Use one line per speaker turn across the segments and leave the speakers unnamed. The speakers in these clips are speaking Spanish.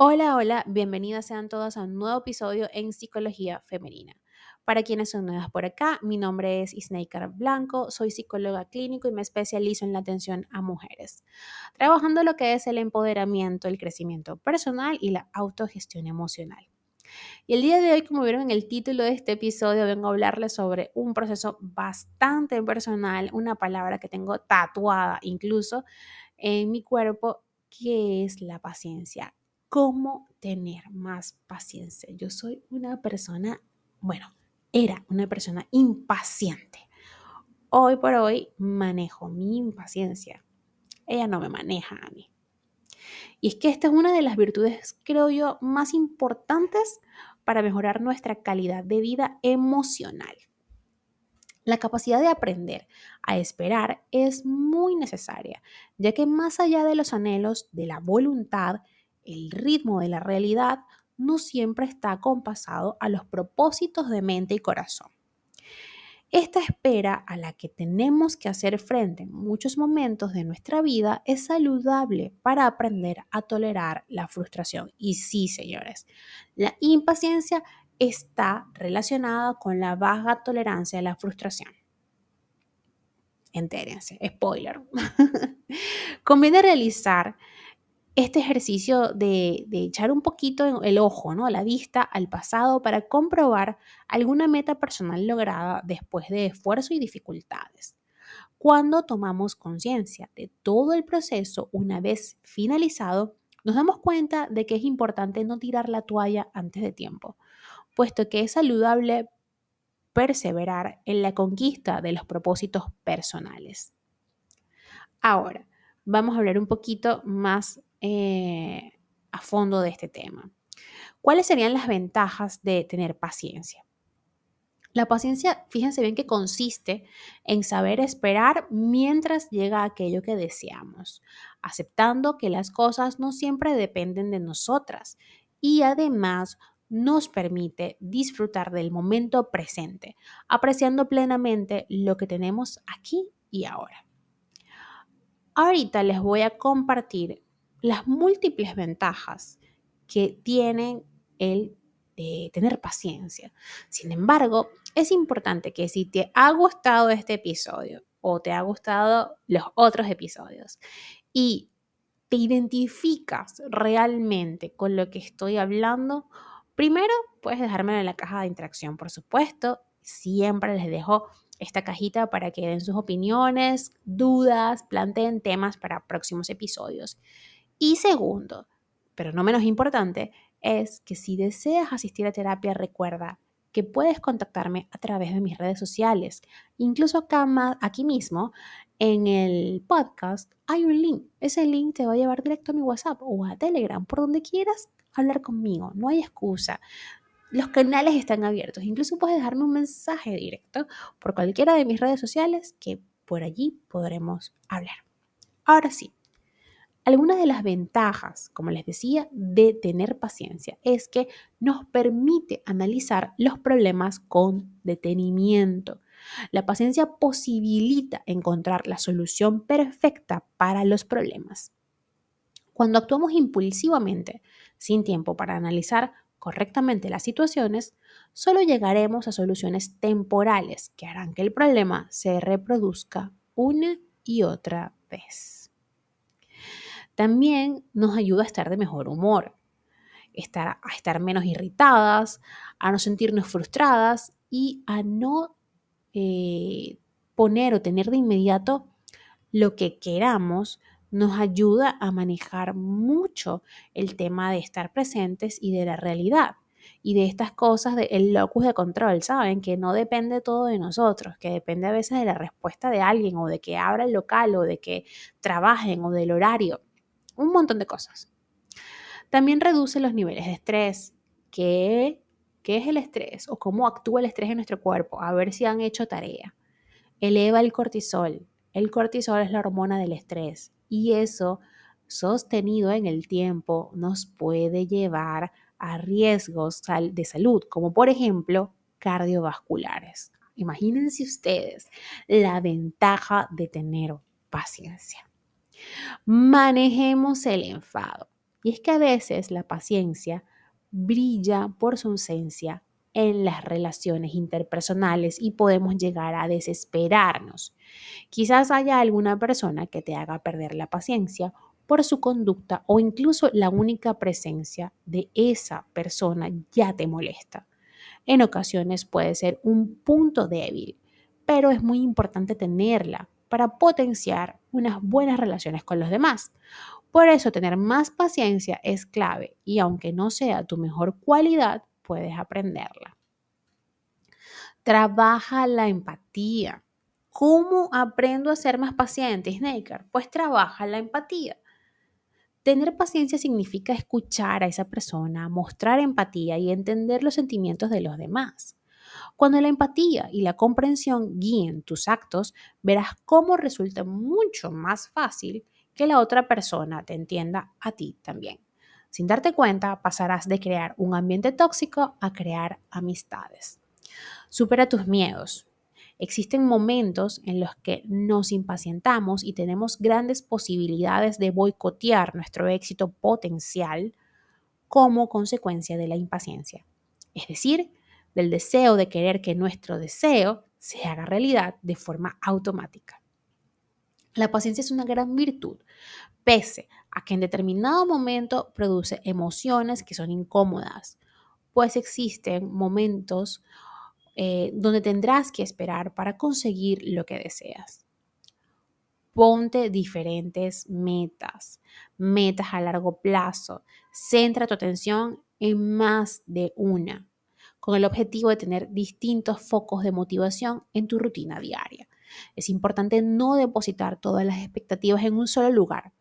Hola, hola, bienvenidas sean todas a un nuevo episodio en Psicología Femenina. Para quienes son nuevas por acá, mi nombre es Isneikar Blanco, soy psicóloga clínico y me especializo en la atención a mujeres, trabajando lo que es el empoderamiento, el crecimiento personal y la autogestión emocional. Y el día de hoy, como vieron en el título de este episodio, vengo a hablarles sobre un proceso bastante personal, una palabra que tengo tatuada incluso en mi cuerpo, que es la paciencia cómo tener más paciencia. Yo soy una persona, bueno, era una persona impaciente. Hoy por hoy manejo mi impaciencia. Ella no me maneja a mí. Y es que esta es una de las virtudes, creo yo, más importantes para mejorar nuestra calidad de vida emocional. La capacidad de aprender a esperar es muy necesaria, ya que más allá de los anhelos, de la voluntad, el ritmo de la realidad no siempre está acompasado a los propósitos de mente y corazón. Esta espera a la que tenemos que hacer frente en muchos momentos de nuestra vida es saludable para aprender a tolerar la frustración. Y sí, señores, la impaciencia está relacionada con la baja tolerancia a la frustración. Entérense, spoiler. Conviene realizar este ejercicio de, echar un poquito el ojo, ¿no? la vista al pasado para comprobar alguna meta personal lograda después de esfuerzo y dificultades. Cuando tomamos conciencia de todo el proceso una vez finalizado, nos damos cuenta de que es importante no tirar la toalla antes de tiempo, puesto que es saludable perseverar en la conquista de los propósitos personales. Ahora, vamos a hablar un poquito más eh, a fondo de este tema. ¿Cuáles serían las ventajas de tener paciencia? La paciencia, fíjense bien que consiste en saber esperar mientras llega aquello que deseamos, aceptando que las cosas no siempre dependen de nosotras y además nos permite disfrutar del momento presente, apreciando plenamente lo que tenemos aquí y ahora. Ahorita les voy a compartir las múltiples ventajas que tienen el de tener paciencia. Sin embargo, es importante que si te ha gustado este episodio o te ha gustado los otros episodios y te identificas realmente con lo que estoy hablando, primero puedes dejármelo en la caja de interacción, por supuesto. Siempre les dejo esta cajita para que den sus opiniones, dudas, planteen temas para próximos episodios. Y segundo, pero no menos importante, es que si deseas asistir a terapia, recuerda que puedes contactarme a través de mis redes sociales. Incluso acá, aquí mismo, en el podcast, hay un link. Ese link te va a llevar directo a mi WhatsApp o a Telegram, por donde quieras hablar conmigo. No hay excusa. Los canales están abiertos. Incluso puedes dejarme un mensaje directo por cualquiera de mis redes sociales que por allí podremos hablar. Ahora sí, algunas de las ventajas, como les decía, de tener paciencia es que nos permite analizar los problemas con detenimiento. La paciencia posibilita encontrar la solución perfecta para los problemas. Cuando actuamos impulsivamente, sin tiempo para analizar correctamente las situaciones, solo llegaremos a soluciones temporales que harán que el problema se reproduzca una y otra vez. También nos ayuda a estar de mejor humor, a estar menos irritadas, a no sentirnos frustradas y a no eh, poner o tener de inmediato lo que queramos, nos ayuda a manejar mucho el tema de estar presentes y de la realidad y de estas cosas del locus de control, ¿saben? Que no depende todo de nosotros, que depende a veces de la respuesta de alguien o de que abra el local o de que trabajen o del horario un montón de cosas. También reduce los niveles de estrés. ¿Qué, ¿Qué es el estrés? ¿O cómo actúa el estrés en nuestro cuerpo? A ver si han hecho tarea. Eleva el cortisol. El cortisol es la hormona del estrés y eso sostenido en el tiempo nos puede llevar a riesgos de salud, como por ejemplo cardiovasculares. Imagínense ustedes la ventaja de tener paciencia. Manejemos el enfado. Y es que a veces la paciencia brilla por su ausencia en las relaciones interpersonales y podemos llegar a desesperarnos. Quizás haya alguna persona que te haga perder la paciencia por su conducta o incluso la única presencia de esa persona ya te molesta. En ocasiones puede ser un punto débil, pero es muy importante tenerla para potenciar unas buenas relaciones con los demás. Por eso tener más paciencia es clave y aunque no sea tu mejor cualidad, puedes aprenderla. Trabaja la empatía. ¿Cómo aprendo a ser más paciente, Snaker? Pues trabaja la empatía. Tener paciencia significa escuchar a esa persona, mostrar empatía y entender los sentimientos de los demás. Cuando la empatía y la comprensión guíen tus actos, verás cómo resulta mucho más fácil que la otra persona te entienda a ti también. Sin darte cuenta, pasarás de crear un ambiente tóxico a crear amistades. Supera tus miedos. Existen momentos en los que nos impacientamos y tenemos grandes posibilidades de boicotear nuestro éxito potencial como consecuencia de la impaciencia. Es decir, del deseo de querer que nuestro deseo se haga realidad de forma automática. La paciencia es una gran virtud, pese a que en determinado momento produce emociones que son incómodas, pues existen momentos eh, donde tendrás que esperar para conseguir lo que deseas. Ponte diferentes metas, metas a largo plazo. Centra tu atención en más de una, con el objetivo de tener distintos focos de motivación en tu rutina diaria. Es importante no depositar todas las expectativas en un solo lugar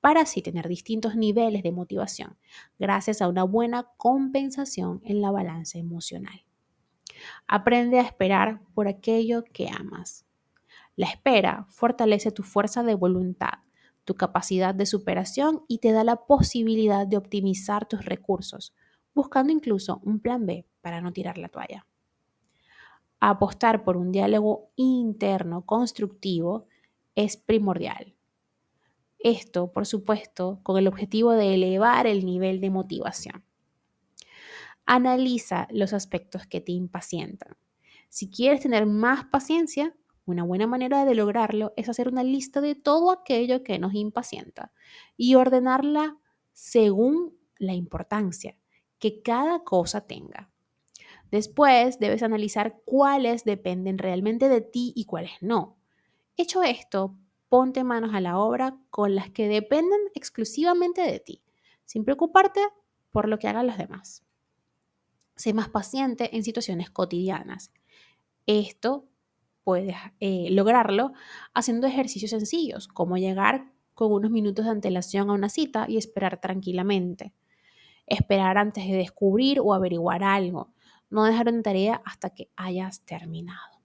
para así tener distintos niveles de motivación gracias a una buena compensación en la balanza emocional. Aprende a esperar por aquello que amas. La espera fortalece tu fuerza de voluntad, tu capacidad de superación y te da la posibilidad de optimizar tus recursos, buscando incluso un plan B para no tirar la toalla apostar por un diálogo interno constructivo es primordial. Esto, por supuesto, con el objetivo de elevar el nivel de motivación. Analiza los aspectos que te impacientan. Si quieres tener más paciencia, una buena manera de lograrlo es hacer una lista de todo aquello que nos impacienta y ordenarla según la importancia que cada cosa tenga. Después debes analizar cuáles dependen realmente de ti y cuáles no. Hecho esto, ponte manos a la obra con las que dependen exclusivamente de ti, sin preocuparte por lo que hagan los demás. Sé más paciente en situaciones cotidianas. Esto puedes eh, lograrlo haciendo ejercicios sencillos, como llegar con unos minutos de antelación a una cita y esperar tranquilamente. Esperar antes de descubrir o averiguar algo no dejar una tarea hasta que hayas terminado.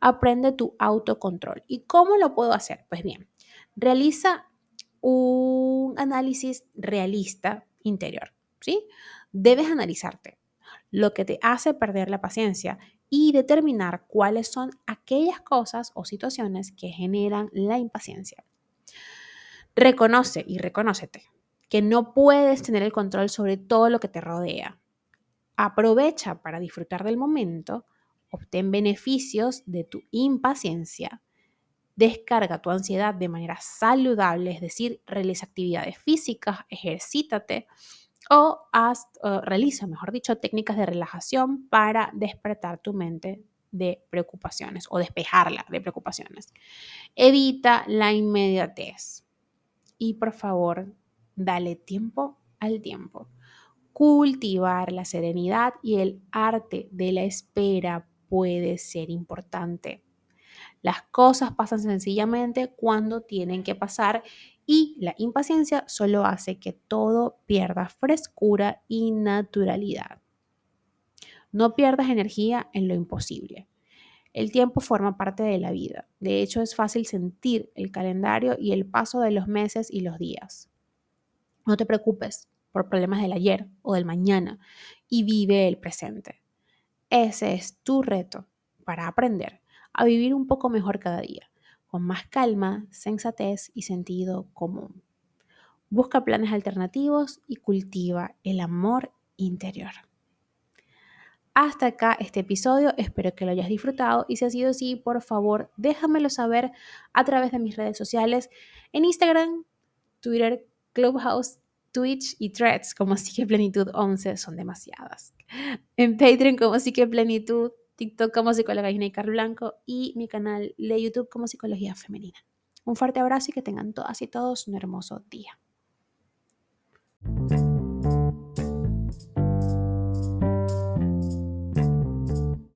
Aprende tu autocontrol. ¿Y cómo lo puedo hacer? Pues bien, realiza un análisis realista interior, ¿sí? Debes analizarte lo que te hace perder la paciencia y determinar cuáles son aquellas cosas o situaciones que generan la impaciencia. Reconoce y reconócete que no puedes tener el control sobre todo lo que te rodea. Aprovecha para disfrutar del momento, obtén beneficios de tu impaciencia, descarga tu ansiedad de manera saludable, es decir, realiza actividades físicas, ejercítate o haz, realiza, mejor dicho, técnicas de relajación para despertar tu mente de preocupaciones o despejarla de preocupaciones. Evita la inmediatez y por favor, dale tiempo al tiempo cultivar la serenidad y el arte de la espera puede ser importante. Las cosas pasan sencillamente cuando tienen que pasar y la impaciencia solo hace que todo pierda frescura y naturalidad. No pierdas energía en lo imposible. El tiempo forma parte de la vida. De hecho, es fácil sentir el calendario y el paso de los meses y los días. No te preocupes, por problemas del ayer o del mañana y vive el presente. Ese es tu reto para aprender a vivir un poco mejor cada día, con más calma, sensatez y sentido común. busca planes alternativos y cultiva el amor interior. Hasta acá este episodio, espero que lo hayas disfrutado y si ha sido así, por favor, déjamelo saber a través de mis redes sociales en Instagram, Twitter, Clubhouse, Twitch y Threads como Psique Plenitud 11 son demasiadas. En Patreon como Psique Plenitud, TikTok como Psicóloga y Carl Blanco y mi canal de YouTube como Psicología Femenina. Un fuerte abrazo y que tengan todas y todos un hermoso día.